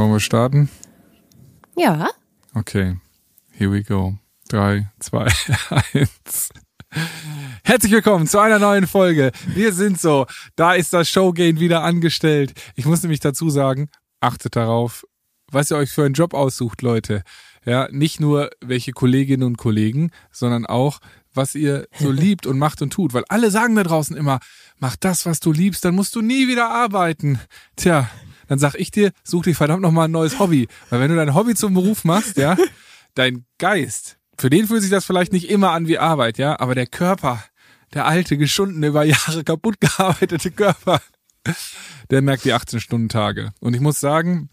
Wollen wir starten? Ja. Okay, here we go. Drei, zwei, eins. Herzlich willkommen zu einer neuen Folge. Wir sind so. Da ist das Showgehen wieder angestellt. Ich muss nämlich dazu sagen, achtet darauf, was ihr euch für einen Job aussucht, Leute. Ja, nicht nur welche Kolleginnen und Kollegen, sondern auch, was ihr so liebt und macht und tut. Weil alle sagen da draußen immer, mach das, was du liebst, dann musst du nie wieder arbeiten. Tja, dann sag ich dir, such dir verdammt nochmal ein neues Hobby. Weil wenn du dein Hobby zum Beruf machst, ja, dein Geist, für den fühlt sich das vielleicht nicht immer an wie Arbeit, ja, aber der Körper, der alte, geschundene, über Jahre kaputt gearbeitete Körper, der merkt die 18-Stunden-Tage. Und ich muss sagen,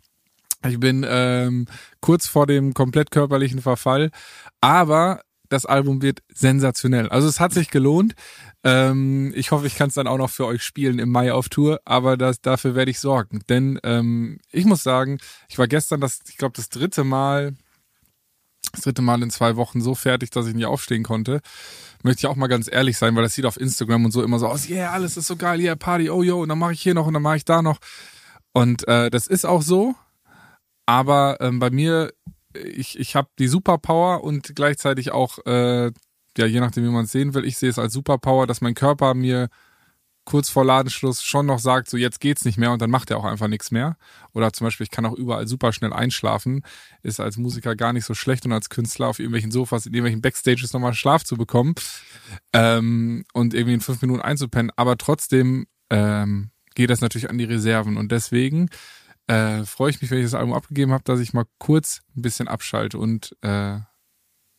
ich bin ähm, kurz vor dem komplett körperlichen Verfall, aber das Album wird sensationell. Also es hat sich gelohnt. Ähm, ich hoffe, ich kann es dann auch noch für euch spielen im Mai auf Tour, aber das, dafür werde ich sorgen. Denn ähm, ich muss sagen, ich war gestern das, ich glaube, das dritte Mal, das dritte Mal in zwei Wochen so fertig, dass ich nicht aufstehen konnte. Möchte ich auch mal ganz ehrlich sein, weil das sieht auf Instagram und so immer so aus, yeah, alles ist so geil, yeah, Party, oh yo, und dann mache ich hier noch und dann mache ich da noch. Und äh, das ist auch so, aber ähm, bei mir ich, ich habe die Superpower und gleichzeitig auch, äh, ja, je nachdem, wie man es sehen will, ich sehe es als Superpower, dass mein Körper mir kurz vor Ladenschluss schon noch sagt, so jetzt geht's nicht mehr und dann macht er auch einfach nichts mehr. Oder zum Beispiel, ich kann auch überall super schnell einschlafen. Ist als Musiker gar nicht so schlecht und als Künstler auf irgendwelchen Sofas, in irgendwelchen Backstages nochmal Schlaf zu bekommen ähm, und irgendwie in fünf Minuten einzupennen. Aber trotzdem ähm, geht das natürlich an die Reserven und deswegen äh, freue ich mich, wenn ich das Album abgegeben habe, dass ich mal kurz ein bisschen abschalte und äh,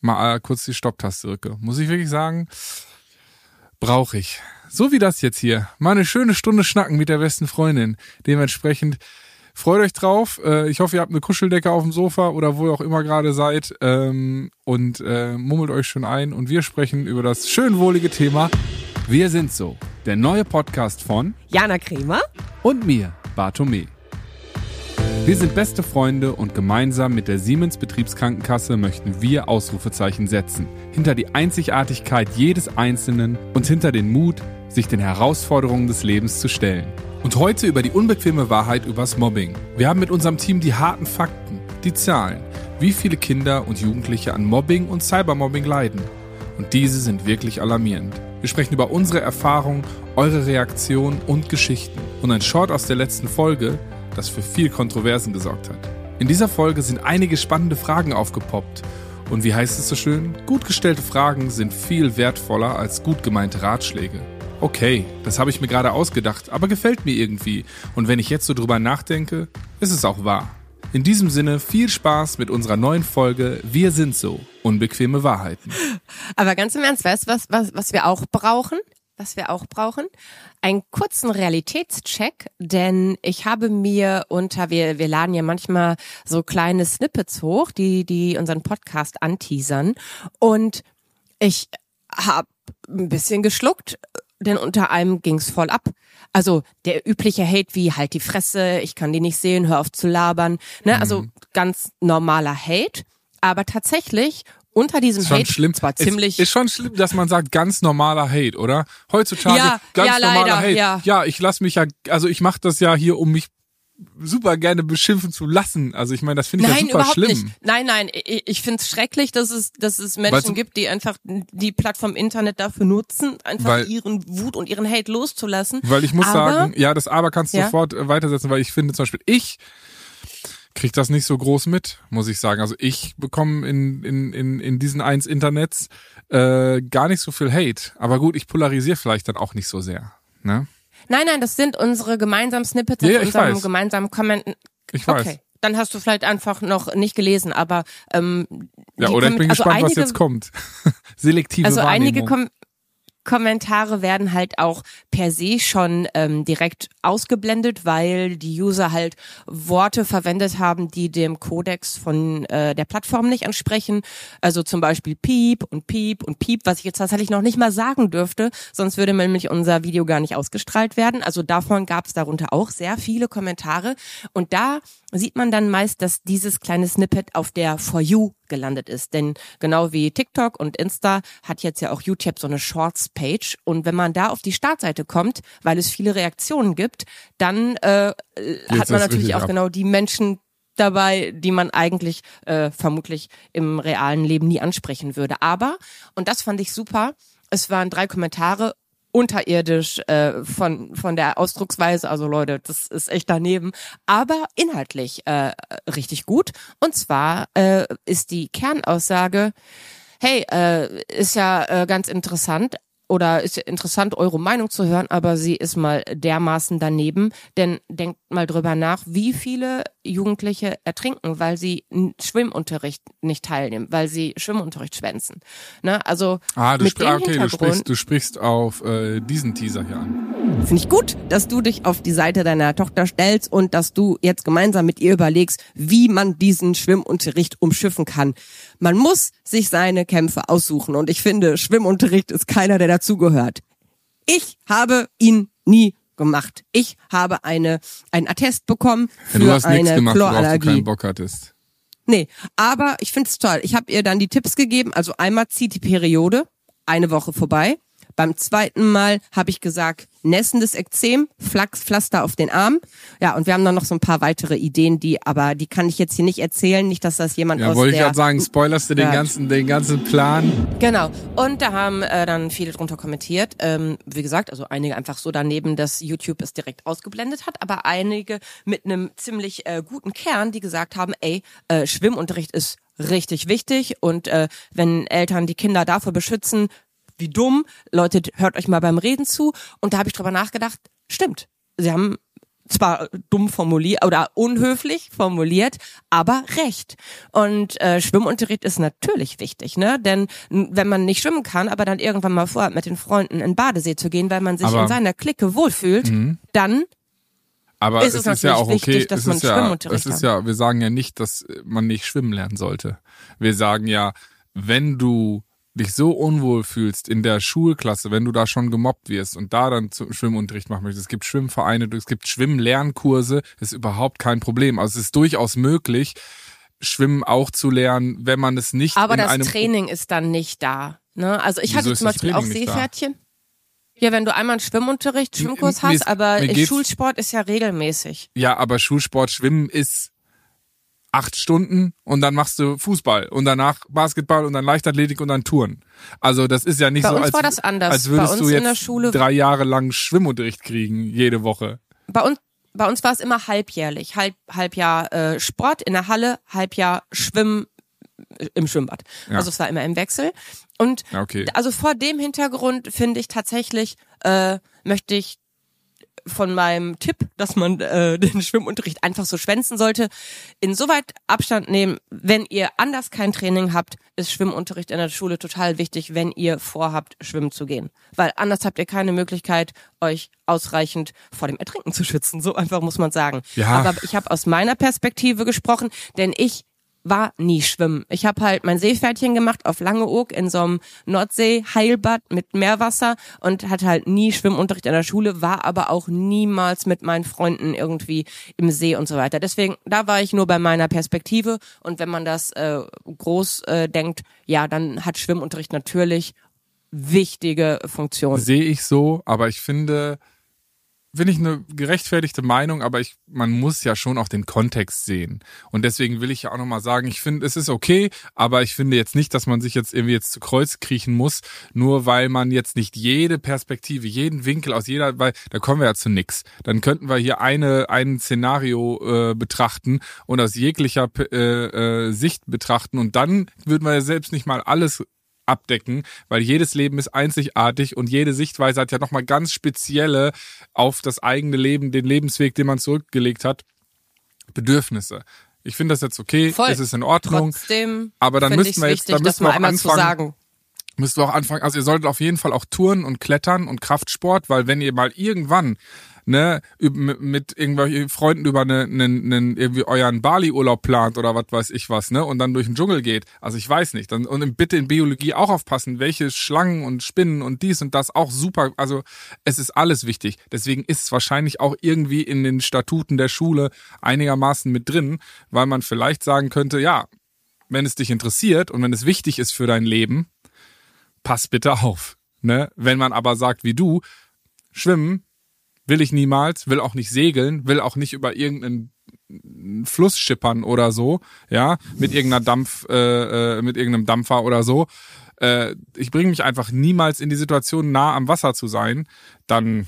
mal äh, kurz die Stopptaste drücke. Muss ich wirklich sagen, brauche ich. So wie das jetzt hier. Mal eine schöne Stunde schnacken mit der besten Freundin. Dementsprechend freut euch drauf. Äh, ich hoffe, ihr habt eine Kuscheldecke auf dem Sofa oder wo ihr auch immer gerade seid ähm, und äh, mummelt euch schon ein. Und wir sprechen über das schön wohlige Thema Wir sind so. Der neue Podcast von Jana Kremer und mir, Bartome. Wir sind beste Freunde und gemeinsam mit der Siemens Betriebskrankenkasse möchten wir Ausrufezeichen setzen. Hinter die Einzigartigkeit jedes Einzelnen und hinter den Mut, sich den Herausforderungen des Lebens zu stellen. Und heute über die unbequeme Wahrheit übers Mobbing. Wir haben mit unserem Team die harten Fakten, die Zahlen, wie viele Kinder und Jugendliche an Mobbing und Cybermobbing leiden. Und diese sind wirklich alarmierend. Wir sprechen über unsere Erfahrungen, eure Reaktionen und Geschichten. Und ein Short aus der letzten Folge das für viel Kontroversen gesorgt hat. In dieser Folge sind einige spannende Fragen aufgepoppt. Und wie heißt es so schön? Gut gestellte Fragen sind viel wertvoller als gut gemeinte Ratschläge. Okay, das habe ich mir gerade ausgedacht, aber gefällt mir irgendwie. Und wenn ich jetzt so drüber nachdenke, ist es auch wahr. In diesem Sinne viel Spaß mit unserer neuen Folge Wir sind so. Unbequeme Wahrheiten. Aber ganz im Ernst, weißt du, was, was, was wir auch brauchen? Was wir auch brauchen, einen kurzen Realitätscheck, denn ich habe mir unter, wir, wir laden ja manchmal so kleine Snippets hoch, die, die unseren Podcast anteasern und ich habe ein bisschen geschluckt, denn unter einem ging's voll ab. Also der übliche Hate wie halt die Fresse, ich kann die nicht sehen, hör auf zu labern, ne? Also mhm. ganz normaler Hate. Aber tatsächlich unter diesem ist Hate schlimm. zwar ziemlich. Ist, ist, schon schlimm, dass man sagt, ganz normaler Hate, oder? Heutzutage ja, ganz ja, normaler leider, Hate. Ja, ja ich lasse mich ja, also ich mache das ja hier, um mich super gerne beschimpfen zu lassen. Also ich meine, das finde ich nein, ja super überhaupt schlimm. Nicht. Nein, nein, ich, ich finde es schrecklich, dass es, dass es Menschen weißt gibt, die einfach die Plattform Internet dafür nutzen, einfach weil, ihren Wut und ihren Hate loszulassen. Weil ich muss aber, sagen, ja, das Aber kannst du ja? sofort weitersetzen, weil ich finde zum Beispiel, ich kriege das nicht so groß mit, muss ich sagen. Also ich bekomme in, in, in, in diesen eins Internets äh, gar nicht so viel Hate. Aber gut, ich polarisiere vielleicht dann auch nicht so sehr. Ne? Nein, nein, das sind unsere gemeinsamen Snippets ja, ja, unserem weiß. gemeinsamen Kommenten. Ich weiß. Okay. Dann hast du vielleicht einfach noch nicht gelesen, aber ähm, ja, oder ich bin also gespannt, einige, was jetzt kommt. Selektive also einige Kom Kommentare werden halt auch per se schon ähm, direkt ausgeblendet, weil die User halt Worte verwendet haben, die dem Kodex von äh, der Plattform nicht entsprechen. Also zum Beispiel Piep und Piep und Piep, was ich jetzt tatsächlich noch nicht mal sagen dürfte, sonst würde nämlich unser Video gar nicht ausgestrahlt werden. Also davon gab es darunter auch sehr viele Kommentare. Und da sieht man dann meist, dass dieses kleine Snippet auf der For You gelandet ist. Denn genau wie TikTok und Insta hat jetzt ja auch YouTube so eine Shorts-Page. Und wenn man da auf die Startseite kommt, weil es viele Reaktionen gibt, dann äh, hat man natürlich auch ab. genau die Menschen, dabei, die man eigentlich äh, vermutlich im realen Leben nie ansprechen würde. Aber, und das fand ich super, es waren drei Kommentare unterirdisch äh, von von der Ausdrucksweise. Also Leute, das ist echt daneben, aber inhaltlich äh, richtig gut. Und zwar äh, ist die Kernaussage: Hey, äh, ist ja äh, ganz interessant oder ist interessant, eure Meinung zu hören, aber sie ist mal dermaßen daneben. Denn denkt mal drüber nach, wie viele Jugendliche ertrinken, weil sie Schwimmunterricht nicht teilnehmen, weil sie Schwimmunterricht schwänzen. Ne? Also ah, du, mit dem okay, du, Hintergrund sprichst, du sprichst auf äh, diesen Teaser hier an. finde ich gut, dass du dich auf die Seite deiner Tochter stellst und dass du jetzt gemeinsam mit ihr überlegst, wie man diesen Schwimmunterricht umschiffen kann. Man muss sich seine Kämpfe aussuchen und ich finde, Schwimmunterricht ist keiner, der dazugehört. Ich habe ihn nie gemacht. Ich habe eine einen Attest bekommen für Ja, du hast nichts eine gemacht, worauf du Chlorallergie. keinen Bock hattest. Nee, aber ich find's toll. Ich habe ihr dann die Tipps gegeben. Also einmal zieht die Periode, eine Woche vorbei. Beim zweiten Mal habe ich gesagt, nässendes Ekzem, Flachs, Pflaster auf den Arm. Ja, und wir haben dann noch so ein paar weitere Ideen, die, aber die kann ich jetzt hier nicht erzählen. Nicht, dass das jemand Ja, aus wollte ich gerade sagen, spoilerst du den Ja. ganzen, den ganzen Plan? Genau. Und da haben äh, dann viele drunter kommentiert. Ähm, wie gesagt, also einige einfach so daneben, dass YouTube es direkt ausgeblendet hat, aber einige mit einem ziemlich äh, guten Kern, die gesagt haben, ey, äh, Schwimmunterricht ist richtig wichtig und äh, wenn Eltern die Kinder dafür beschützen, wie dumm, Leute, hört euch mal beim Reden zu. Und da habe ich drüber nachgedacht, stimmt. Sie haben zwar dumm formuliert oder unhöflich formuliert, aber recht. Und äh, Schwimmunterricht ist natürlich wichtig, ne? Denn wenn man nicht schwimmen kann, aber dann irgendwann mal vorhat, mit den Freunden in den Badesee zu gehen, weil man sich Aber- in seiner Clique wohlfühlt, dann Aber Ist es es ist ja auch natürlich okay, wichtig, dass es man ist ja, Schwimmunterricht es ist ja, wir sagen ja nicht, dass man nicht schwimmen lernen sollte. Wir sagen ja, wenn du dich so unwohl fühlst in der Schulklasse, wenn du da schon gemobbt wirst und da dann zum Schwimmunterricht machen möchtest, es gibt Schwimmvereine, es gibt Schwimmlernkurse, ist überhaupt kein Problem. Also es ist durchaus möglich, Schwimmen auch zu lernen, wenn man es nicht Aber das Training ist dann nicht da. Ne? Also ich Wieso hatte zum Beispiel auch? Seepferdchen. Ja, wenn du einmal einen Schwimmunterricht, Schwimmkurs hast, aber Schulsport ist ja regelmäßig. Ja, aber Schulsport, Schwimmen ist acht Stunden und dann machst du Fußball und danach Basketball und dann Leichtathletik und dann Touren. Also das ist ja nicht Bei so, uns als, war das anders. als würdest Bei uns du in jetzt der Schule- drei Jahre lang Schwimmunterricht kriegen, jede Woche. Bei uns, bei uns war es immer halbjährlich. Halb, Halbjahr äh, Sport in der Halle, Halbjahr Schwimmen äh, im Schwimmbad. Ja. Also es war immer im Wechsel. Und okay. also vor dem Hintergrund finde ich tatsächlich, äh, möchte ich von meinem Tipp, dass man äh, den Schwimmunterricht einfach so schwänzen sollte, insoweit Abstand nehmen, wenn ihr anders kein Training habt, ist Schwimmunterricht in der Schule total wichtig, wenn ihr vorhabt, schwimmen zu gehen. Weil anders habt ihr keine Möglichkeit, euch ausreichend vor dem Ertrinken zu schützen. So einfach muss man sagen. Ja. Aber ich habe aus meiner Perspektive gesprochen, denn ich war nie schwimmen. Ich habe halt mein Seepferdchen gemacht auf Langeoog in so einem Nordsee-Heilbad mit Meerwasser und hatte halt nie Schwimmunterricht in der Schule, war aber auch niemals mit meinen Freunden irgendwie im See und so weiter. Deswegen, da war ich nur bei meiner Perspektive und wenn man das äh, groß äh, denkt, ja, dann hat Schwimmunterricht natürlich wichtige Funktion. Sehe ich so, aber ich finde, finde ich eine gerechtfertigte Meinung, aber ich, man muss ja schon auch den Kontext sehen. Und deswegen will ich ja auch nochmal sagen, ich finde, es ist okay, aber ich finde jetzt nicht, dass man sich jetzt irgendwie jetzt zu Kreuz kriechen muss, nur weil man jetzt nicht jede Perspektive, jeden Winkel aus jeder, weil da kommen wir ja zu nix. Dann könnten wir hier eine, ein Szenario äh, betrachten und aus jeglicher äh, äh, Sicht betrachten und dann würden wir ja selbst nicht mal alles abdecken, weil jedes Leben ist einzigartig und jede Sichtweise hat ja nochmal ganz spezielle auf das eigene Leben, den Lebensweg, den man zurückgelegt hat, Bedürfnisse. Ich finde das jetzt okay, Voll. es ist in Ordnung, Trotzdem aber dann ich's wir jetzt, wichtig, dann müssen wir auch anfangen, sagen. müsst ihr auch anfangen, also ihr solltet auf jeden Fall auch Touren und Klettern und Kraftsport, weil wenn ihr mal irgendwann ne, mit, irgendwelchen Freunden über eine, einen, einen, irgendwie euren Bali-Urlaub plant oder was weiß ich was, ne, und dann durch den Dschungel geht, also ich weiß nicht, dann, und bitte in Biologie auch aufpassen, welche Schlangen und Spinnen und dies und das auch super, also es ist alles wichtig, deswegen ist es wahrscheinlich auch irgendwie in den Statuten der Schule einigermaßen mit drin, weil man vielleicht sagen könnte, ja, wenn es dich interessiert und wenn es wichtig ist für dein Leben, pass bitte auf. Ne? Wenn man aber sagt wie du, schwimmen will ich niemals, will auch nicht segeln, will auch nicht über irgendeinen Fluss schippern oder so, ja, mit irgendeiner Dampf, äh, äh, mit irgendeinem Dampfer oder so. Äh, ich bringe mich einfach niemals in die Situation, nah am Wasser zu sein, dann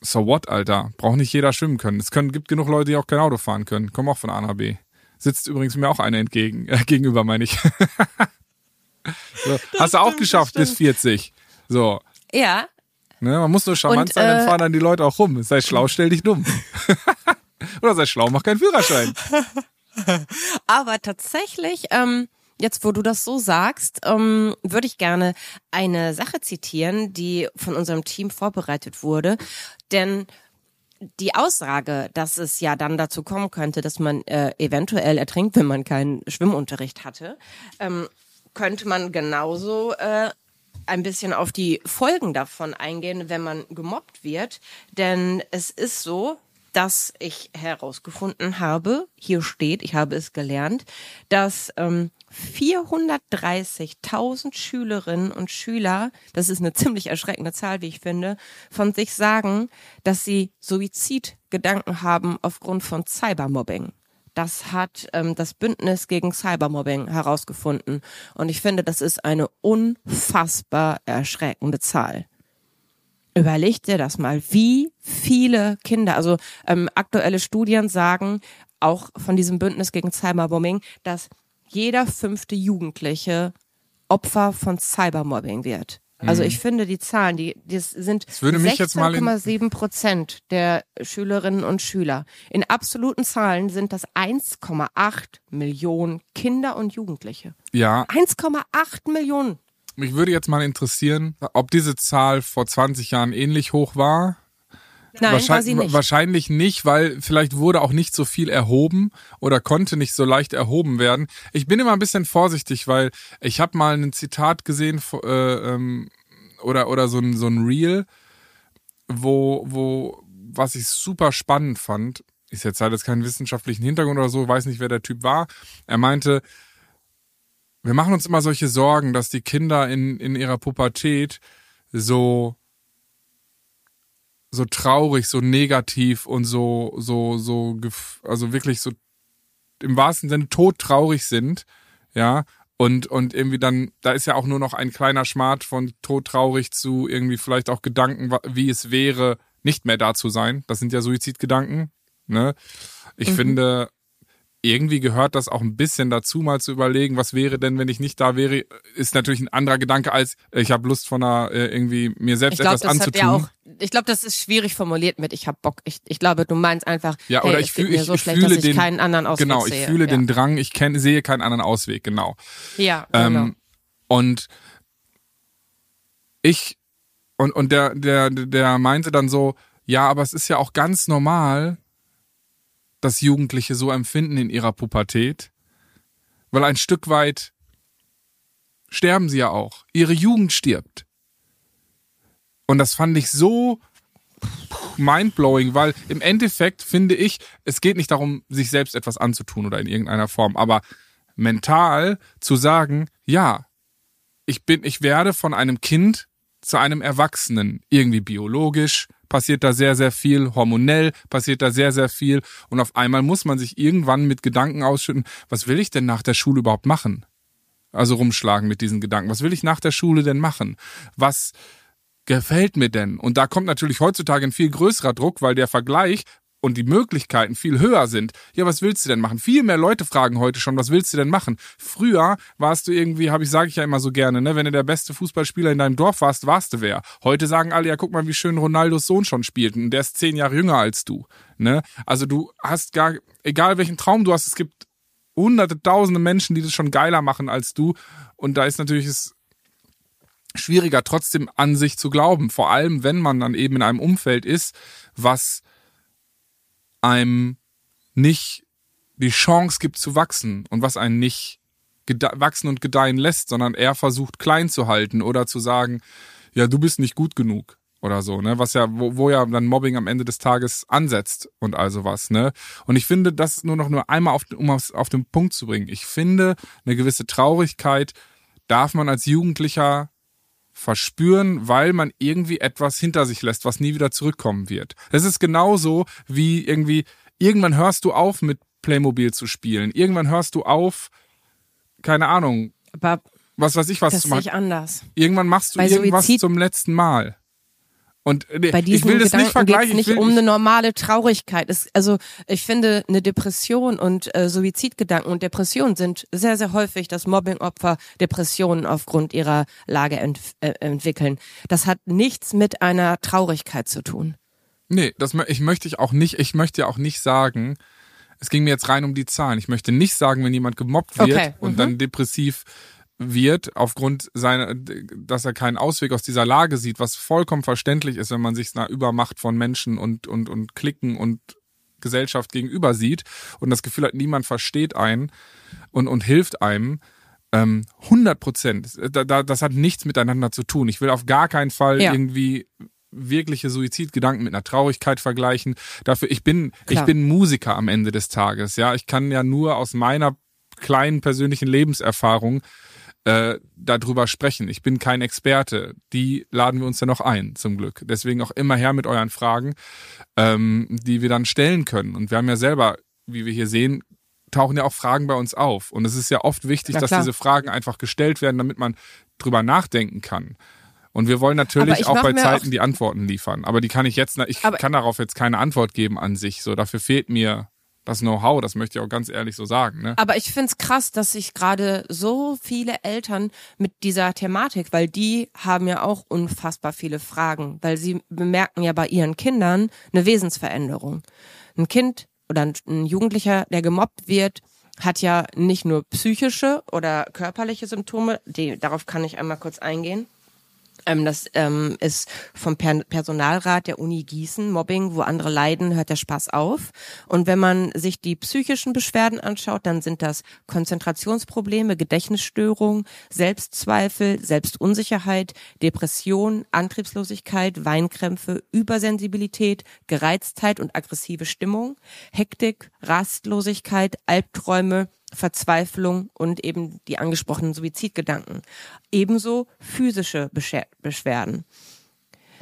so what, Alter? Braucht nicht jeder schwimmen können. Es können, gibt genug Leute, die auch kein Auto fahren können. Kommen auch von A nach B. Sitzt übrigens mir auch eine entgegen, äh, gegenüber, meine ich. so, hast du auch geschafft bis 40. So. Ja. Ne, man muss nur charmant Und, sein, dann äh, fahren dann die Leute auch rum. Sei schlau, stell dich dumm. Oder sei schlau, mach keinen Führerschein. Aber tatsächlich, ähm, jetzt wo du das so sagst, ähm, würde ich gerne eine Sache zitieren, die von unserem Team vorbereitet wurde. Denn die Aussage, dass es ja dann dazu kommen könnte, dass man äh, eventuell ertrinkt, wenn man keinen Schwimmunterricht hatte, ähm, könnte man genauso äh, ein bisschen auf die Folgen davon eingehen, wenn man gemobbt wird. Denn es ist so, dass ich herausgefunden habe, hier steht, ich habe es gelernt, dass ähm, 430.000 Schülerinnen und Schüler, das ist eine ziemlich erschreckende Zahl, wie ich finde, von sich sagen, dass sie Suizidgedanken haben aufgrund von Cybermobbing. Das hat ähm, das Bündnis gegen Cybermobbing herausgefunden. Und ich finde, das ist eine unfassbar erschreckende Zahl. Überleg dir das mal, wie viele Kinder, also ähm, aktuelle Studien sagen, auch von diesem Bündnis gegen Cybermobbing, dass jeder fünfte Jugendliche Opfer von Cybermobbing wird. Also mhm. ich finde die Zahlen, die, die sind 16,7 Prozent der Schülerinnen und Schüler. In absoluten Zahlen sind das 1,8 Millionen Kinder und Jugendliche. Ja. 1,8 Millionen. Mich würde jetzt mal interessieren, ob diese Zahl vor 20 Jahren ähnlich hoch war. Nein, wahrscheinlich, nicht. wahrscheinlich nicht, weil vielleicht wurde auch nicht so viel erhoben oder konnte nicht so leicht erhoben werden. Ich bin immer ein bisschen vorsichtig, weil ich habe mal ein Zitat gesehen äh, ähm, oder oder so ein so ein Reel, wo wo was ich super spannend fand. Ist jetzt halt jetzt keinen wissenschaftlichen Hintergrund oder so, weiß nicht, wer der Typ war. Er meinte, wir machen uns immer solche Sorgen, dass die Kinder in, in ihrer Pubertät so, so traurig, so negativ und so, so, so, also wirklich so im wahrsten Sinne todtraurig sind, ja, und, und irgendwie dann, da ist ja auch nur noch ein kleiner Schmart von todtraurig zu irgendwie vielleicht auch Gedanken, wie es wäre, nicht mehr da zu sein. Das sind ja Suizidgedanken, ne? Ich mhm. finde, irgendwie gehört das auch ein bisschen dazu, mal zu überlegen, was wäre denn, wenn ich nicht da wäre, ist natürlich ein anderer Gedanke als ich habe Lust von einer äh, irgendwie mir selbst glaub, etwas anzutun. Ja auch, ich glaube, das ist schwierig formuliert mit ich habe Bock. Ich, ich glaube, du meinst einfach, ja, oder hey, ich fühle ich, so ich schlecht, fühle dass den ich keinen anderen Ausweg genau, ich sehe. fühle ja. den Drang, ich kenn, sehe keinen anderen Ausweg, genau. Ja, genau. Ähm, und ich und und der der der meinte dann so, ja, aber es ist ja auch ganz normal, dass Jugendliche so empfinden in ihrer Pubertät. Weil ein Stück weit sterben sie ja auch. Ihre Jugend stirbt. Und das fand ich so mindblowing, weil im Endeffekt finde ich, es geht nicht darum, sich selbst etwas anzutun oder in irgendeiner Form, aber mental zu sagen, ja, ich bin, ich werde von einem Kind zu einem Erwachsenen, irgendwie biologisch, passiert da sehr, sehr viel, hormonell passiert da sehr, sehr viel und auf einmal muss man sich irgendwann mit Gedanken ausschütten, was will ich denn nach der Schule überhaupt machen? Also rumschlagen mit diesen Gedanken. Was will ich nach der Schule denn machen? Was gefällt mir denn? Und da kommt natürlich heutzutage ein viel größerer Druck, weil der Vergleich und die Möglichkeiten viel höher sind, ja, was willst du denn machen? Viel mehr Leute fragen heute schon, was willst du denn machen? Früher warst du irgendwie, habe ich sage ich ja immer so gerne, ne, wenn du der beste Fußballspieler in deinem Dorf warst, warst du wer. Heute sagen alle, ja, guck mal, wie schön Ronaldos Sohn schon spielt und der ist zehn Jahre jünger als du, ne? Also du hast gar, egal welchen Traum du hast, es gibt hunderte, tausende Menschen, die das schon geiler machen als du und da ist natürlich es schwieriger trotzdem an sich zu glauben, vor allem wenn man dann eben in einem Umfeld ist, was einem nicht die Chance gibt zu wachsen und was einen nicht wachsen und gedeihen lässt, sondern er versucht klein zu halten oder zu sagen, ja, du bist nicht gut genug oder so, ne? Was ja, wo, wo ja dann Mobbing am Ende des Tages ansetzt und all sowas, ne? Und ich finde, das nur noch nur einmal auf, um auf, auf den Punkt zu bringen. Ich finde, eine gewisse Traurigkeit darf man als Jugendlicher verspüren, weil man irgendwie etwas hinter sich lässt, was nie wieder zurückkommen wird. Es ist genauso wie irgendwie irgendwann hörst du auf mit Playmobil zu spielen. Irgendwann hörst du auf, keine Ahnung, Aber was weiß ich was das zu machen. ich anders. Irgendwann machst du Bei irgendwas Suizid- zum letzten Mal. Und äh, Bei ich diesen will das Gedanken nicht vergleichen. geht's ich nicht um eine normale Traurigkeit. Es, also ich finde, eine Depression und äh, Suizidgedanken und Depressionen sind sehr, sehr häufig, dass Mobbingopfer Depressionen aufgrund ihrer Lage ent äh, entwickeln. Das hat nichts mit einer Traurigkeit zu tun. Nee, das ich möchte ich auch nicht, ich möchte ja auch nicht sagen, es ging mir jetzt rein um die Zahlen. Ich möchte nicht sagen, wenn jemand gemobbt wird Okay, und mhm. dann depressiv wird, aufgrund seiner, dass er keinen Ausweg aus dieser Lage sieht, was vollkommen verständlich ist, wenn man sich einer Übermacht von Menschen und, und, und Klicken und Gesellschaft gegenüber sieht und das Gefühl hat, niemand versteht einen und, und hilft einem. Ähm, 100 Prozent. Da, da, das hat nichts miteinander zu tun. Ich will auf gar keinen Fall Ja. irgendwie wirkliche Suizidgedanken mit einer Traurigkeit vergleichen. Dafür, ich bin, ich Klar. bin Musiker am Ende des Tages. Ja, ich kann ja nur aus meiner kleinen persönlichen Lebenserfahrung äh, darüber sprechen. Ich bin kein Experte. Die laden wir uns ja noch ein, zum Glück. Deswegen auch immer her mit euren Fragen, ähm, die wir dann stellen können. Und wir haben ja selber, wie wir hier sehen, tauchen ja auch Fragen bei uns auf. Und es ist ja oft wichtig, dass diese Fragen einfach gestellt werden, damit man drüber nachdenken kann. Und wir wollen natürlich ich auch bei Zeiten auch- die Antworten liefern. Aber die kann ich jetzt, ich kann darauf jetzt keine Antwort geben an sich. So, dafür fehlt mir das Know-how. Das möchte ich auch ganz ehrlich so sagen. Ne? Aber ich find's krass, dass sich gerade so viele Eltern mit dieser Thematik, weil die haben ja auch unfassbar viele Fragen, weil sie bemerken ja bei ihren Kindern eine Wesensveränderung. Ein Kind oder ein- Jugendlicher, der gemobbt wird, hat ja nicht nur psychische oder körperliche Symptome, die, darauf kann ich einmal kurz eingehen. Ähm, das ähm, ist vom per Personalrat der Uni Gießen. Mobbing, wo andere leiden, hört der Spaß auf. Und wenn man sich die psychischen Beschwerden anschaut, dann sind das Konzentrationsprobleme, Gedächtnisstörungen, Selbstzweifel, Selbstunsicherheit, Depression, Antriebslosigkeit, Weinkrämpfe, Übersensibilität, Gereiztheit und aggressive Stimmung, Hektik, Rastlosigkeit, Albträume, Verzweiflung und eben die angesprochenen Suizidgedanken. Ebenso physische Beschwerden.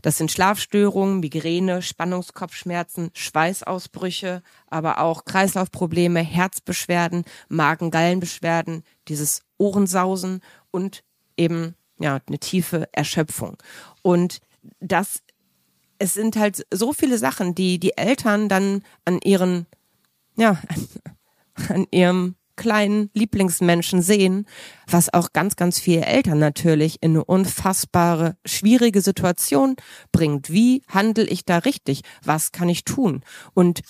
Das sind Schlafstörungen, Migräne, Spannungskopfschmerzen, Schweißausbrüche, aber auch Kreislaufprobleme, Herzbeschwerden, Magen-Gallenbeschwerden, dieses Ohrensausen und eben ja eine tiefe Erschöpfung. Und das es sind halt so viele Sachen, die die Eltern dann an ihren ja an ihrem kleinen Lieblingsmenschen sehen, was auch ganz, ganz viele Eltern natürlich in eine unfassbare, schwierige Situation bringt. Wie handle ich da richtig? Was kann ich tun? Und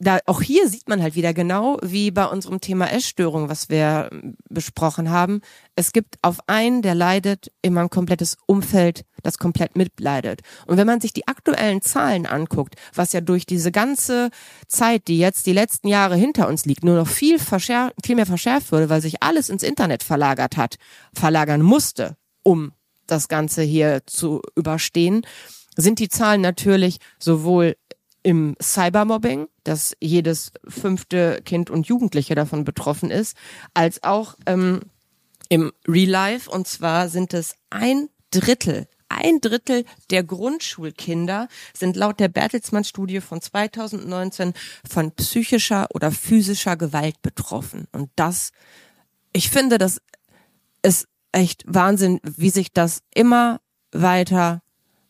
da, auch hier sieht man halt wieder genau wie bei unserem Thema Essstörung, was wir ähm, besprochen haben. Es gibt auf einen, der leidet, immer ein komplettes Umfeld, das komplett mitleidet. Und wenn man sich die aktuellen Zahlen anguckt, was ja durch diese ganze Zeit, die jetzt die letzten Jahre hinter uns liegt, nur noch viel, verschär viel mehr verschärft wurde, weil sich alles ins Internet verlagert hat, verlagern musste, um das Ganze hier zu überstehen, sind die Zahlen natürlich sowohl im Cybermobbing, dass jedes fünfte Kind und Jugendliche davon betroffen ist, als auch ähm, im Real Life. Und zwar sind es ein Drittel, ein Drittel der Grundschulkinder sind laut der Bertelsmann-Studie von 2019 von psychischer oder physischer Gewalt betroffen. Und das, ich finde, das ist echt Wahnsinn, wie sich das immer weiter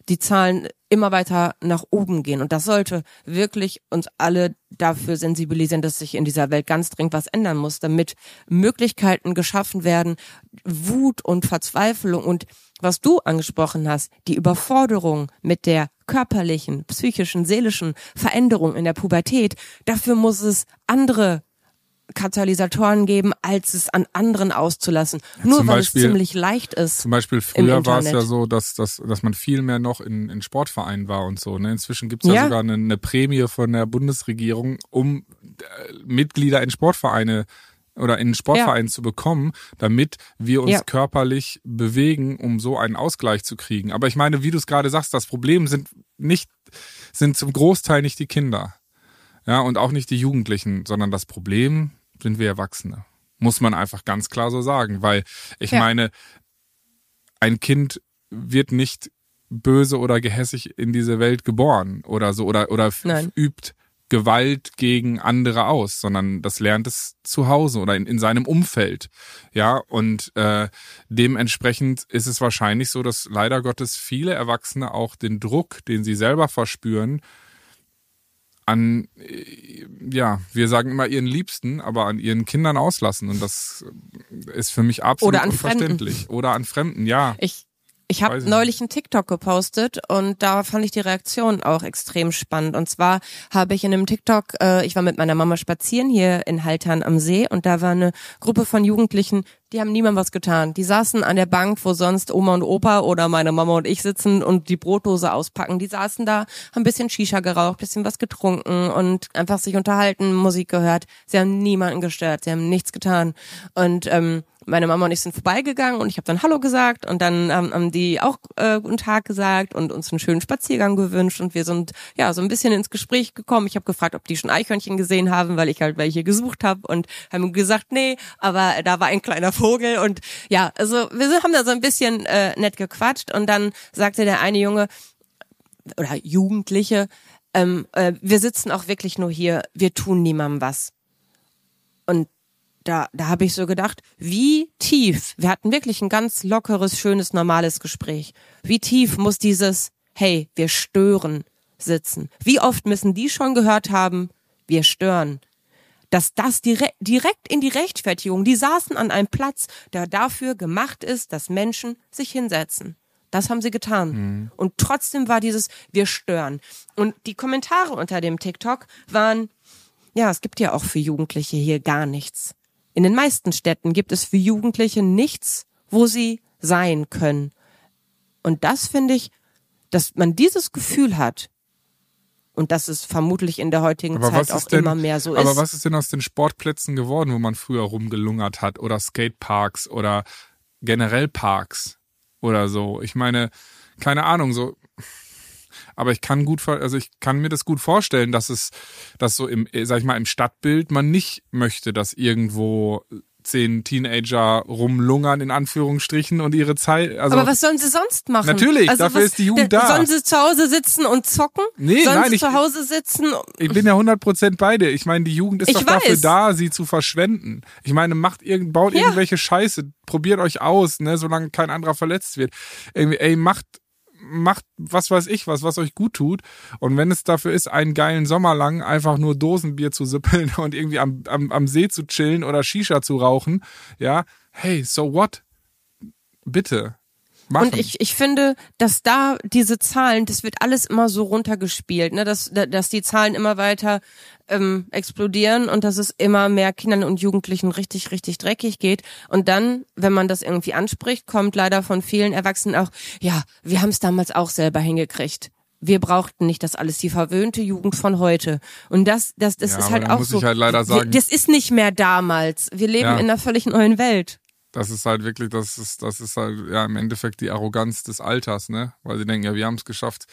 die Zahlen immer weiter nach oben gehen. Und das sollte wirklich uns alle dafür sensibilisieren, dass sich in dieser Welt ganz dringend was ändern muss, damit Möglichkeiten geschaffen werden, Wut und Verzweiflung und was du angesprochen hast, die Überforderung mit der körperlichen, psychischen, seelischen Veränderung in der Pubertät, dafür muss es andere Katalysatoren geben, als es an anderen auszulassen. Nur zum weil Beispiel- es ziemlich leicht ist. Zum Beispiel früher war es ja so, dass, dass, dass man viel mehr noch in, in Sportvereinen war und so. Ne? Inzwischen gibt es ja, Ja. sogar eine, eine Prämie von der Bundesregierung, um äh, Mitglieder in Sportvereine oder in Sportvereinen zu bekommen, damit wir uns Ja. körperlich bewegen, um so einen Ausgleich zu kriegen. Aber ich meine, wie du es gerade sagst, das Problem sind nicht, sind zum Großteil nicht die Kinder. Ja, und auch nicht die Jugendlichen, sondern das Problem sind wir Erwachsene. Muss man einfach ganz klar so sagen, weil ich Ja. meine, ein Kind wird nicht böse oder gehässig in diese Welt geboren oder so oder oder Nein. übt Gewalt gegen andere aus, sondern das lernt es zu Hause oder in, in seinem Umfeld. Ja, und äh, dementsprechend ist es wahrscheinlich so, dass leider Gottes viele Erwachsene auch den Druck, den sie selber verspüren, an, äh, ja, wir sagen immer ihren Liebsten, aber an ihren Kindern auslassen. Und das ist für mich absolut Oder an unverständlich. Fremden. Oder an Fremden, ja. Ich ich habe neulich einen TikTok gepostet und da fand ich die Reaktion auch extrem spannend. Und zwar habe ich in einem TikTok, äh, ich war mit meiner Mama spazieren hier in Haltern am See und da war eine Gruppe von Jugendlichen, die haben niemandem was getan. Die saßen an der Bank, wo sonst Oma und Opa oder meine Mama und ich sitzen und die Brotdose auspacken. Die saßen da, haben ein bisschen Shisha geraucht, bisschen was getrunken und einfach sich unterhalten, Musik gehört. Sie haben niemanden gestört, sie haben nichts getan. Und ähm, meine Mama und ich sind vorbeigegangen und ich habe dann Hallo gesagt und dann ähm, haben die auch äh, guten Tag gesagt und uns einen schönen Spaziergang gewünscht und wir sind ja so ein bisschen ins Gespräch gekommen. Ich habe gefragt, ob die schon Eichhörnchen gesehen haben, weil ich halt welche gesucht habe und haben gesagt, nee, aber da war ein kleiner Vogel und ja, also wir haben da so ein bisschen äh, nett gequatscht und dann sagte der eine Junge oder Jugendliche, ähm, äh, wir sitzen auch wirklich nur hier, wir tun niemandem was. Und da, da habe ich so gedacht, wie tief, wir hatten wirklich ein ganz lockeres, schönes, normales Gespräch. Wie tief muss dieses, hey, wir stören sitzen? Wie oft müssen die schon gehört haben, wir stören? Dass das direkt, direkt in die Rechtfertigung, die saßen an einem Platz, der dafür gemacht ist, dass Menschen sich hinsetzen. Das haben sie getan. Mhm. Und trotzdem war dieses, wir stören. Und die Kommentare unter dem TikTok waren, ja, es gibt ja auch für Jugendliche hier gar nichts. In den meisten Städten gibt es für Jugendliche nichts, wo sie sein können. Und das finde ich, dass man dieses Gefühl hat, und das ist vermutlich in der heutigen Aber Zeit auch denn, immer mehr so aber ist. was ist denn aus den Sportplätzen geworden, wo man früher rumgelungert hat oder Skateparks oder generell Parks oder so? Ich meine, keine Ahnung, so aber ich kann gut, also ich kann mir das gut vorstellen, dass es, dass so im, äh, sag ich mal, im Stadtbild man nicht möchte, dass irgendwo zehn Teenager rumlungern in Anführungsstrichen und ihre Zeit, also aber was sollen sie sonst machen? Natürlich, also dafür was, ist die Jugend da. Sollen sie zu Hause sitzen und zocken? Nee, sollen nein, sie ich- zu Hause sitzen? Ich bin ja 100% bei dir. Ich meine, die Jugend ist Ich doch dafür weiß. da, sie zu verschwenden. Ich meine, macht irgend, baut Ja. irgendwelche Scheiße, probiert euch aus, ne, solange kein anderer verletzt wird. Irgendwie, ey, macht, macht was weiß ich was, was euch gut tut. Und wenn es dafür ist, einen geilen Sommer lang einfach nur Dosenbier zu sippeln und irgendwie am, am, am See zu chillen oder Shisha zu rauchen, ja, hey, so what? Bitte. Machen. Und ich, ich finde, dass da diese Zahlen, das wird alles immer so runtergespielt, ne? dass, dass die Zahlen immer weiter ähm, explodieren und dass es immer mehr Kindern und Jugendlichen richtig, richtig dreckig geht. Und dann, wenn man das irgendwie anspricht, kommt leider von vielen Erwachsenen auch, ja, wir haben es damals auch selber hingekriegt. Wir brauchten nicht das alles, die verwöhnte Jugend von heute. Und das, das, das Ja, ist halt auch muss so. ich halt leider wir- sagen- das ist nicht mehr damals. Wir leben Ja. in einer völlig neuen Welt. Das ist halt wirklich, das ist, das ist halt ja im Endeffekt die Arroganz des Alters, ne? Weil sie denken, ja, wir haben es geschafft.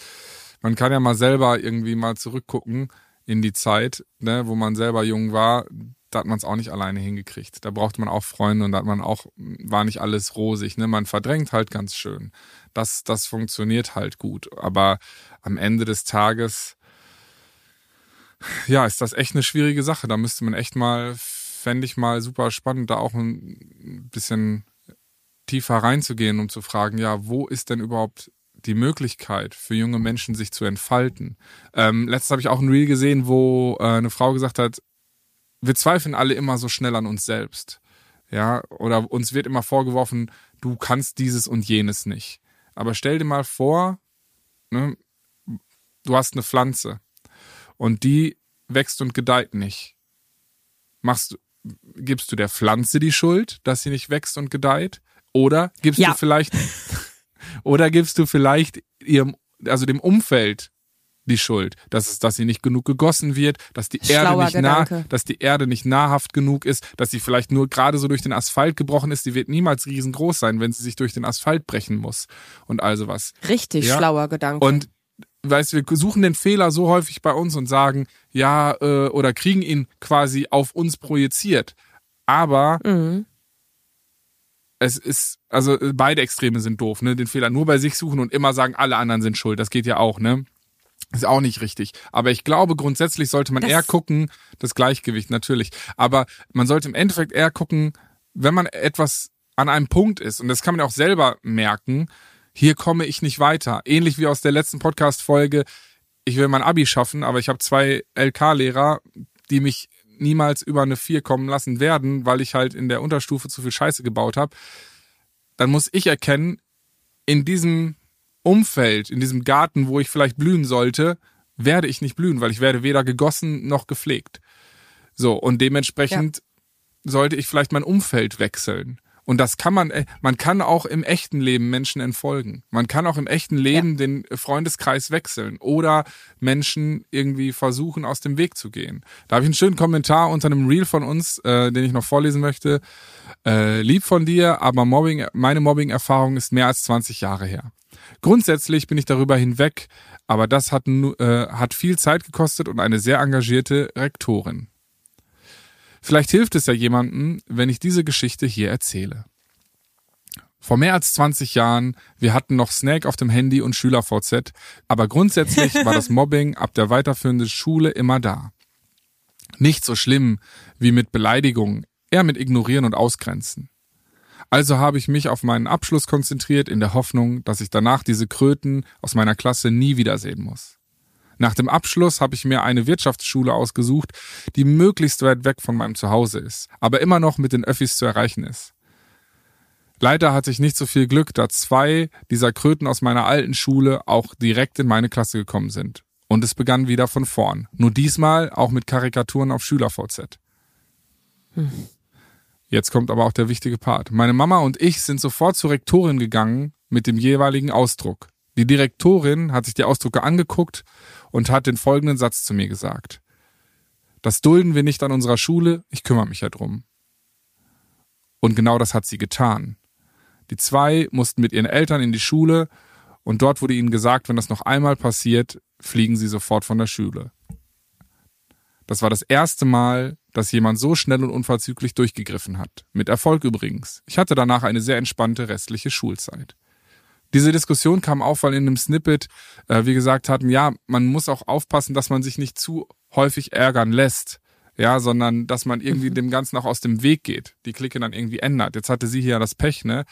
Man kann ja mal selber irgendwie mal zurückgucken in die Zeit, ne, wo man selber jung war. Da hat man es auch nicht alleine hingekriegt. Da braucht man auch Freunde und da hat man auch, war nicht alles rosig, ne? Man verdrängt halt ganz schön. Das, das funktioniert halt gut. Aber am Ende des Tages, ja, ist das echt eine schwierige Sache. Da müsste man echt mal, fände ich mal super spannend, da auch ein bisschen tiefer reinzugehen, um zu fragen, ja, wo ist denn überhaupt die Möglichkeit für junge Menschen, sich zu entfalten? Ähm, letztens habe ich auch ein Reel gesehen, wo äh, eine Frau gesagt hat, wir zweifeln alle immer so schnell an uns selbst. Ja, oder uns wird immer vorgeworfen, du kannst dieses und jenes nicht. Aber stell dir mal vor, ne, du hast eine Pflanze und die wächst und gedeiht nicht. Machst du, gibst du der Pflanze die Schuld, dass sie nicht wächst und gedeiht? Oder gibst Ja. du vielleicht, oder gibst du vielleicht ihrem, also dem Umfeld die Schuld, dass es, dass sie nicht genug gegossen wird, dass die Erde Schlauer nicht nah, dass die Erde nicht nahrhaft genug ist, dass sie vielleicht nur gerade so durch den Asphalt gebrochen ist, die wird niemals riesengroß sein, wenn sie sich durch den Asphalt brechen muss und all sowas. Richtig Ja. schlauer Gedanke. Und weißt wir suchen den Fehler so häufig bei uns und sagen, ja, äh, oder kriegen ihn quasi auf uns projiziert. Aber Mhm. es ist, also äh, beide Extreme sind doof, ne? Den Fehler nur bei sich suchen und immer sagen, alle anderen sind schuld. Das geht ja auch, ne? Ist auch nicht richtig. Aber ich glaube, grundsätzlich sollte man Das- eher gucken, das Gleichgewicht natürlich. Aber man sollte im Endeffekt eher gucken, wenn man etwas an einem Punkt ist, und das kann man auch selber merken, hier komme ich nicht weiter. Ähnlich wie aus der letzten Podcast-Folge, ich will mein Abi schaffen, aber ich habe zwei LK-Lehrer, die mich niemals über eine 4 kommen lassen werden, weil ich halt in der Unterstufe zu viel Scheiße gebaut habe. Dann muss ich erkennen, in diesem Umfeld, in diesem Garten, wo ich vielleicht blühen sollte, werde ich nicht blühen, weil ich werde weder gegossen noch gepflegt. So, und dementsprechend sollte ich vielleicht mein Umfeld wechseln. Und das kann man, äh, man kann auch im echten Leben Menschen entfolgen. Man kann auch im echten Leben den Freundeskreis wechseln oder Menschen irgendwie versuchen, aus dem Weg zu gehen. Da habe ich einen schönen Kommentar unter einem Reel von uns, äh, den ich noch vorlesen möchte. Äh, lieb von dir, aber Mobbing, meine Mobbing-Erfahrung ist mehr als 20 Jahre her. Grundsätzlich bin ich darüber hinweg, aber das hat, äh, hat viel Zeit gekostet und eine sehr engagierte Rektorin. Vielleicht hilft es ja jemandem, wenn ich diese Geschichte hier erzähle. Vor mehr als 20 Jahren, wir hatten noch Snake auf dem Handy und SchülerVZ, aber grundsätzlich war das Mobbing ab der weiterführenden Schule immer da. Nicht so schlimm wie mit Beleidigungen, eher mit Ignorieren und Ausgrenzen. Also habe ich mich auf meinen Abschluss konzentriert in der Hoffnung, dass ich danach diese Kröten aus meiner Klasse nie wiedersehen muss. Nach dem Abschluss habe ich mir eine Wirtschaftsschule ausgesucht, die möglichst weit weg von meinem Zuhause ist, aber immer noch mit den Öffis zu erreichen ist. Leider hatte ich nicht so viel Glück, da zwei dieser Kröten aus meiner alten Schule auch direkt in meine Klasse gekommen sind. Und es begann wieder von vorn. Nur diesmal auch mit Karikaturen auf SchülerVZ. Jetzt kommt aber auch der wichtige Part. Meine Mama und ich sind sofort zur Rektorin gegangen mit dem jeweiligen Ausdruck. Die Direktorin hat sich die Ausdrucke angeguckt und hat den folgenden Satz zu mir gesagt. Das dulden wir nicht an unserer Schule, ich kümmere mich ja drum. Und genau das hat sie getan. Die zwei mussten mit ihren Eltern in die Schule und dort wurde ihnen gesagt, wenn das noch einmal passiert, fliegen sie sofort von der Schule. Das war das erste Mal, dass jemand so schnell und unverzüglich durchgegriffen hat. Mit Erfolg übrigens. Ich hatte danach eine sehr entspannte restliche Schulzeit. Diese Diskussion kam auf, weil in einem Snippet äh, wir gesagt hatten, ja, man muss auch aufpassen, dass man sich nicht zu häufig ärgern lässt. Ja, sondern dass man irgendwie dem Ganzen auch aus dem Weg geht, die Clique dann irgendwie ändert. Jetzt hatte sie hier ja das Pech, ne?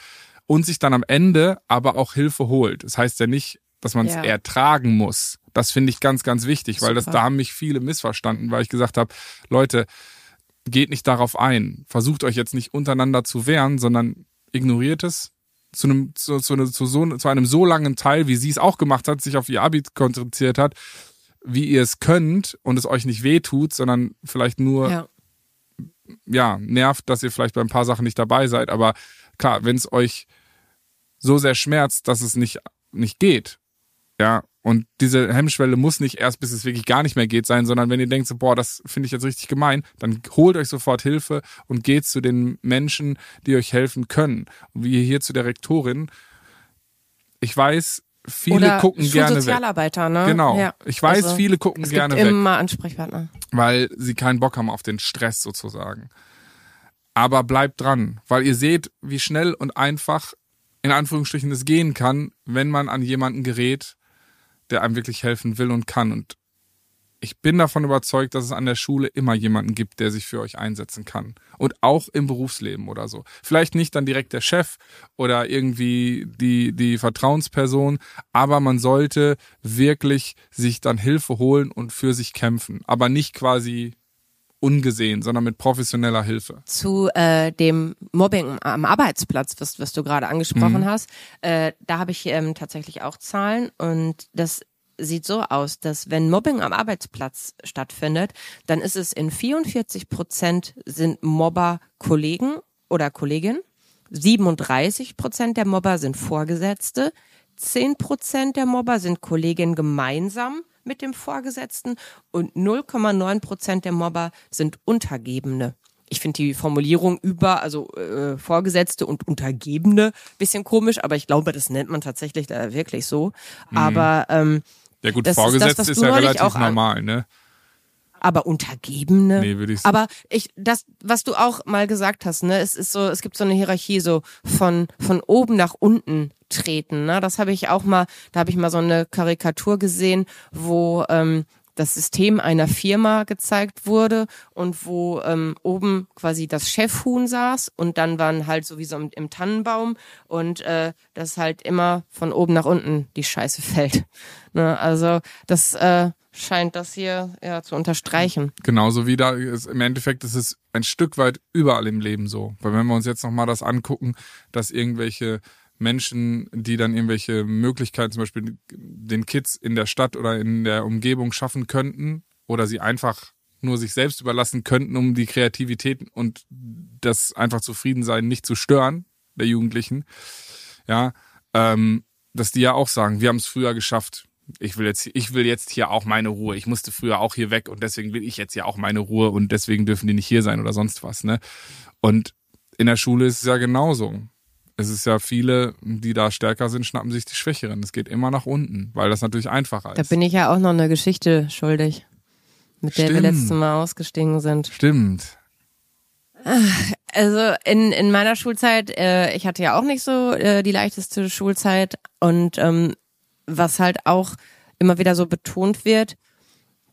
Und sich dann am Ende aber auch Hilfe holt. Das heißt ja nicht, dass man es Ja. ertragen muss. Das finde ich ganz, ganz wichtig, weil das Super. da haben mich viele missverstanden, weil ich gesagt habe, Leute, geht nicht darauf ein. Versucht euch jetzt nicht untereinander zu wehren, sondern ignoriert es zu einem, zu, zu, eine- zu, so, zu einem so langen Teil, wie sie es auch gemacht hat, sich auf ihr Abi konzentriert hat, wie ihr es könnt und es euch nicht wehtut, sondern vielleicht nur Ja. ja, nervt, dass ihr vielleicht bei ein paar Sachen nicht dabei seid, aber klar, wenn es euch so sehr schmerzt, dass es nicht, nicht geht, ja, und diese Hemmschwelle muss nicht erst, bis es wirklich gar nicht mehr geht sein, sondern wenn ihr denkt, so, boah, das finde ich jetzt richtig gemein, dann holt euch sofort Hilfe und geht zu den Menschen, die euch helfen können. Und wie hier zu der Rektorin. Ich weiß, viele Oder gucken gerne weg. Schulsozialarbeiter, ne? Genau. Ja. Ich weiß, Also, viele gucken es gerne gibt weg immer Ansprechpartner. weil sie keinen Bock haben auf den Stress sozusagen. Aber bleibt dran, weil ihr seht, wie schnell und einfach in Anführungsstrichen es gehen kann, wenn man an jemanden gerät, der einem wirklich helfen will und kann. Und ich bin davon überzeugt, dass es an der Schule immer jemanden gibt, der sich für euch einsetzen kann. Und auch im Berufsleben oder so. Vielleicht nicht dann direkt der Chef oder irgendwie die, die Vertrauensperson, aber man sollte wirklich sich dann Hilfe holen und für sich kämpfen. Aber nicht quasi ungesehen, sondern mit professioneller Hilfe. zu äh, dem Mobbing am Arbeitsplatz, was, was du gerade angesprochen Mhm. hast, äh, da habe ich ähm, tatsächlich auch Zahlen und das sieht so aus, dass wenn Mobbing am Arbeitsplatz stattfindet, dann ist es in 44 Prozent sind Mobber Kollegen oder Kolleginnen, 37 Prozent der Mobber sind Vorgesetzte, 10 Prozent der Mobber sind Kolleginnen gemeinsam mit dem Vorgesetzten und 0,9 Prozent der Mobber sind Untergebene. Ich finde die Formulierung über, also äh, Vorgesetzte und Untergebene, bisschen komisch, aber ich glaube, das nennt man tatsächlich da wirklich so. Aber ähm, Ja gut, Das ist das, Vorgesetzt ist, ja relativ normal, ne? aber Untergebene. Nee, würde ich Aber ich, das, was du auch mal gesagt hast, ne, es ist so, es gibt so eine Hierarchie so von, von oben nach unten treten. Ne? Das habe ich auch mal, da habe ich mal so eine Karikatur gesehen, wo ähm, das System einer Firma gezeigt wurde und wo ähm, oben quasi das Chefhuhn saß und dann waren halt sowieso im, im Tannenbaum und äh, das halt immer von oben nach unten die Scheiße fällt. Ne? Also das äh, scheint das hier ja zu unterstreichen. Genauso wie da ist, im Endeffekt ist es ein Stück weit überall im Leben so. Weil wenn wir uns jetzt nochmal das angucken, dass irgendwelche Menschen, die dann irgendwelche Möglichkeiten, zum Beispiel den Kids in der Stadt oder in der Umgebung schaffen könnten oder sie einfach nur sich selbst überlassen könnten, um die Kreativität und das einfach Zufriedensein nicht zu stören der Jugendlichen. Ja, ähm, dass die ja auch sagen, wir haben es früher geschafft. Ich will jetzt, ich will jetzt hier auch meine Ruhe. Ich musste früher auch hier weg und deswegen will ich jetzt ja auch meine Ruhe und deswegen dürfen die nicht hier sein oder sonst was. Ne? Und in der Schule ist es ja genauso es ist ja viele, die da stärker sind, schnappen sich die Schwächeren. Es geht immer nach unten, weil das natürlich einfacher ist. Da bin ich ja auch noch eine Geschichte schuldig, mit der Stimmt. wir letztes Mal ausgestiegen sind. Stimmt. Also in, in meiner Schulzeit, äh, ich hatte ja auch nicht so äh, die leichteste Schulzeit und ähm, was halt auch immer wieder so betont wird,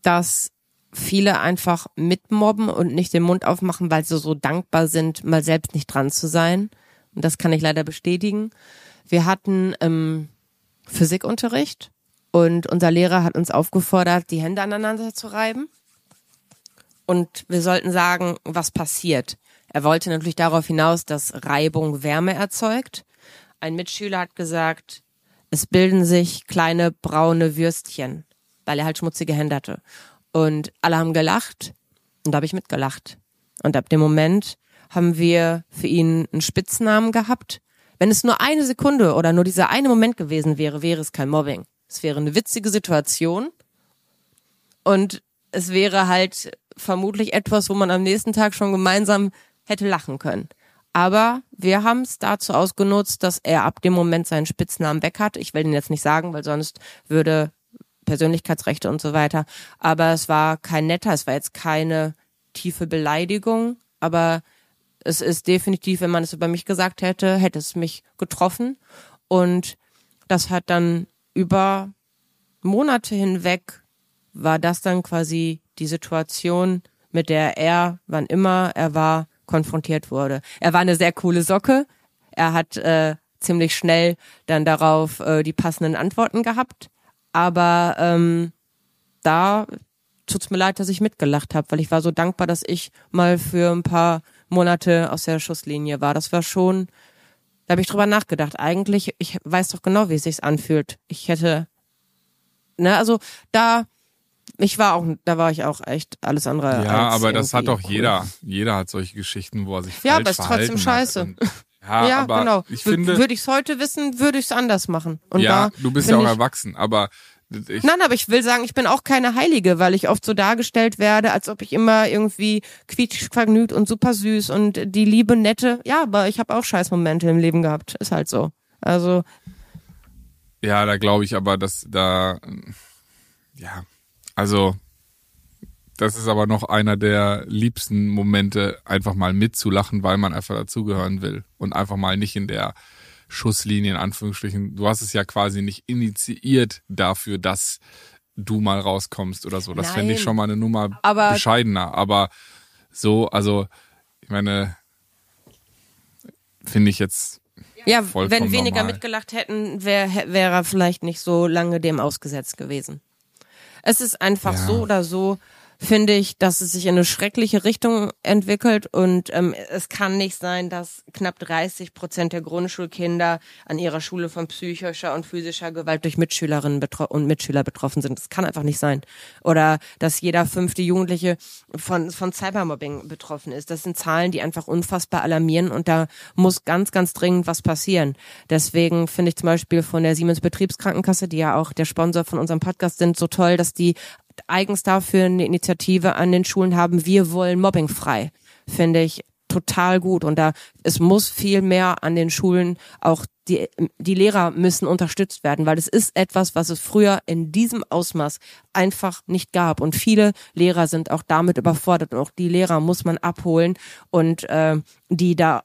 dass viele einfach mitmobben und nicht den Mund aufmachen, weil sie so dankbar sind, mal selbst nicht dran zu sein. Das kann ich leider bestätigen. Wir hatten ähm, Physikunterricht und unser Lehrer hat uns aufgefordert, die Hände aneinander zu reiben. Und wir sollten sagen, was passiert. Er wollte natürlich darauf hinaus, dass Reibung Wärme erzeugt. Ein Mitschüler hat gesagt, es bilden sich kleine braune Würstchen, weil er halt schmutzige Hände hatte. Und alle haben gelacht und da habe ich mitgelacht. Und ab dem Moment haben wir für ihn einen Spitznamen gehabt. Wenn es nur eine Sekunde oder nur dieser eine Moment gewesen wäre, wäre es kein Mobbing. Es wäre eine witzige Situation und es wäre halt vermutlich etwas, wo man am nächsten Tag schon gemeinsam hätte lachen können. Aber wir haben es dazu ausgenutzt, dass er ab dem Moment seinen Spitznamen weg hat. Ich will den jetzt nicht sagen, weil sonst würde Persönlichkeitsrechte und so weiter. Aber es war kein netter, es war jetzt keine tiefe Beleidigung, aber es ist definitiv, wenn man es über mich gesagt hätte, hätte es mich getroffen. Und das hat dann über Monate hinweg war das dann quasi die Situation, mit der er, wann immer er war, konfrontiert wurde. Er war eine sehr coole Socke. Er hat äh, ziemlich schnell dann darauf äh, die passenden Antworten gehabt. Aber ähm, da tut's mir leid, dass ich mitgelacht habe, weil ich war so dankbar, dass ich mal für ein paar Monate aus der Schusslinie war. Das war schon, da habe ich drüber nachgedacht. Eigentlich, ich weiß doch genau, wie es sich anfühlt. Ich hätte, ne, also da, ich war auch, da war ich auch echt alles andere. Ja, aber das hat doch jeder. Jeder hat solche Geschichten, wo er sich ja, falsch aber ist trotzdem scheiße. Ja, ja, aber genau. Ich finde, würde ich es heute wissen, würde ich es anders machen. Und ja, du bist ja auch erwachsen, aber ich Nein, aber ich will sagen, ich bin auch keine Heilige, weil ich oft so dargestellt werde, als ob ich immer irgendwie quietschvergnügt und super süß und die liebe nette. Ja, aber ich habe auch Scheißmomente im Leben gehabt. Ist halt so. Also. Ja, da glaube ich aber, dass da, ja, also, das ist aber noch einer der liebsten Momente, einfach mal mitzulachen, weil man einfach dazugehören will und einfach mal nicht in der Schusslinie in Anführungsstrichen. Du hast es ja quasi nicht initiiert dafür, dass du mal rauskommst oder so. Das fände ich schon mal eine Nummer aber bescheidener. Aber so, also, ich meine, finde ich jetzt. Ja, wenn weniger normal. mitgelacht hätten, wäre wär er vielleicht nicht so lange dem ausgesetzt gewesen. Es ist einfach ja. so oder so finde ich, dass es sich in eine schreckliche Richtung entwickelt und ähm, es kann nicht sein, dass knapp 30 Prozent der Grundschulkinder an ihrer Schule von psychischer und physischer Gewalt durch Mitschülerinnen und Mitschüler betroffen sind. Das kann einfach nicht sein. Oder dass jeder fünfte Jugendliche von, von Cybermobbing betroffen ist. Das sind Zahlen, die einfach unfassbar alarmieren und da muss ganz, ganz dringend was passieren. Deswegen finde ich zum Beispiel von der Siemens Betriebskrankenkasse, die ja auch der Sponsor von unserem Podcast sind, so toll, dass die eigens dafür eine Initiative an den Schulen haben, wir wollen mobbingfrei. Finde ich total gut. Und da, es muss viel mehr an den Schulen auch die, die Lehrer müssen unterstützt werden, weil es ist etwas, was es früher in diesem Ausmaß einfach nicht gab. Und viele Lehrer sind auch damit überfordert. Und auch die Lehrer muss man abholen und äh, die da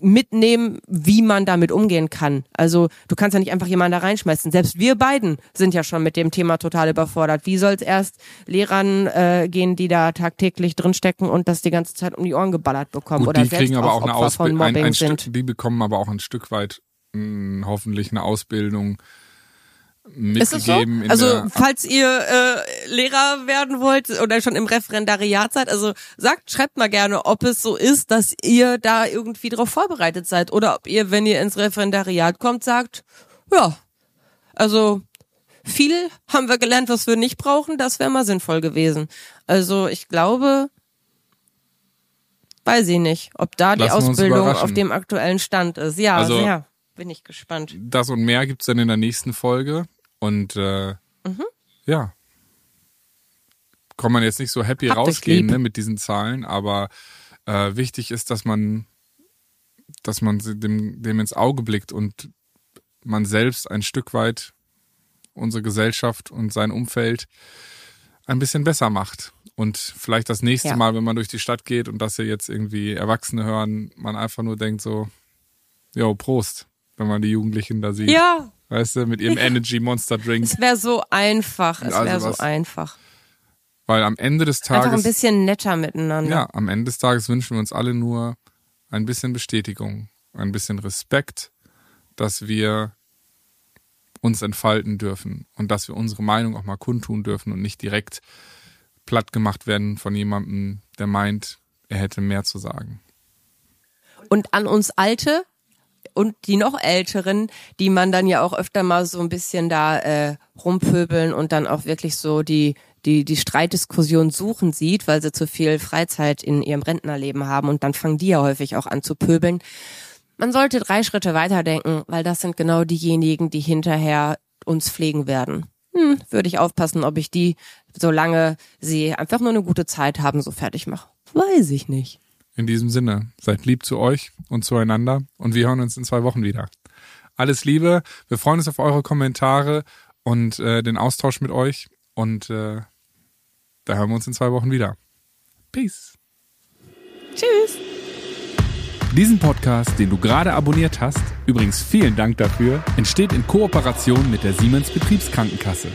mitnehmen, wie man damit umgehen kann. Also du kannst ja nicht einfach jemanden da reinschmeißen. Selbst wir beiden sind ja schon mit dem Thema total überfordert. Wie soll es erst Lehrern äh, gehen, die da tagtäglich drinstecken und das die ganze Zeit um die Ohren geballert bekommen Gut, oder die selbst kriegen aber auch auch eine Opfer von Ausbildung, ein, Mobbing ein sind. Stück, die bekommen aber auch ein Stück weit mh, hoffentlich eine Ausbildung So? mitgegeben. in Also falls ihr äh, Lehrer werden wollt oder schon im Referendariat seid, also sagt, schreibt mal gerne, ob es so ist, dass ihr da irgendwie drauf vorbereitet seid oder ob ihr, wenn ihr ins Referendariat kommt, sagt, ja, also viel haben wir gelernt, was wir nicht brauchen, das wäre mal sinnvoll gewesen. Also ich glaube, weiß ich nicht, ob da die Lassen uns Ausbildung auf dem aktuellen Stand ist. Ja, Also- sehr. Bin ich gespannt. das und mehr gibt's dann in der nächsten Folge. Und äh, Mhm. ja, kann man jetzt nicht so happy euch rausgehen ne, mit diesen Zahlen, aber äh, wichtig ist, dass man, dass man sie dem, dem ins Auge blickt und man selbst ein Stück weit unsere Gesellschaft und sein Umfeld ein bisschen besser macht. Und vielleicht das nächste Ja. Mal, wenn man durch die Stadt geht und das hier jetzt irgendwie Erwachsene hören, man einfach nur denkt so, jo, Prost, wenn man die Jugendlichen da sieht. Ja, Weißt du, mit ihrem Energy Monster Drink. Es wäre so einfach. Es Also wäre so einfach. Weil am Ende des Einfach ein Tages, bisschen netter miteinander. ja, am Ende des Tages wünschen wir uns alle nur ein bisschen Bestätigung, ein bisschen Respekt, dass wir uns entfalten dürfen und dass wir unsere Meinung auch mal kundtun dürfen und nicht direkt platt gemacht werden von jemandem, der meint, er hätte mehr zu sagen. Und an uns Alte und die noch Älteren, die man dann ja auch öfter mal so ein bisschen da äh, rumpöbeln und dann auch wirklich so die die die Streitdiskussion suchen sieht, weil sie zu viel Freizeit in ihrem Rentnerleben haben und dann fangen die ja häufig auch an zu pöbeln. Man sollte drei Schritte weiterdenken, weil das sind genau diejenigen, die hinterher uns pflegen werden. Hm, würde ich aufpassen, ob ich die, solange sie einfach nur eine gute Zeit haben, so fertig mache. Weiß ich nicht. In diesem Sinne, seid lieb zu euch und zueinander und wir hören uns in zwei Wochen wieder. Alles Liebe, wir freuen uns auf eure Kommentare und äh, den Austausch mit euch und äh, da hören wir uns in zwei Wochen wieder. Peace. Tschüss. Diesen Podcast, den du gerade abonniert hast, übrigens vielen Dank dafür, entsteht in Kooperation mit der Siemens Betriebskrankenkasse.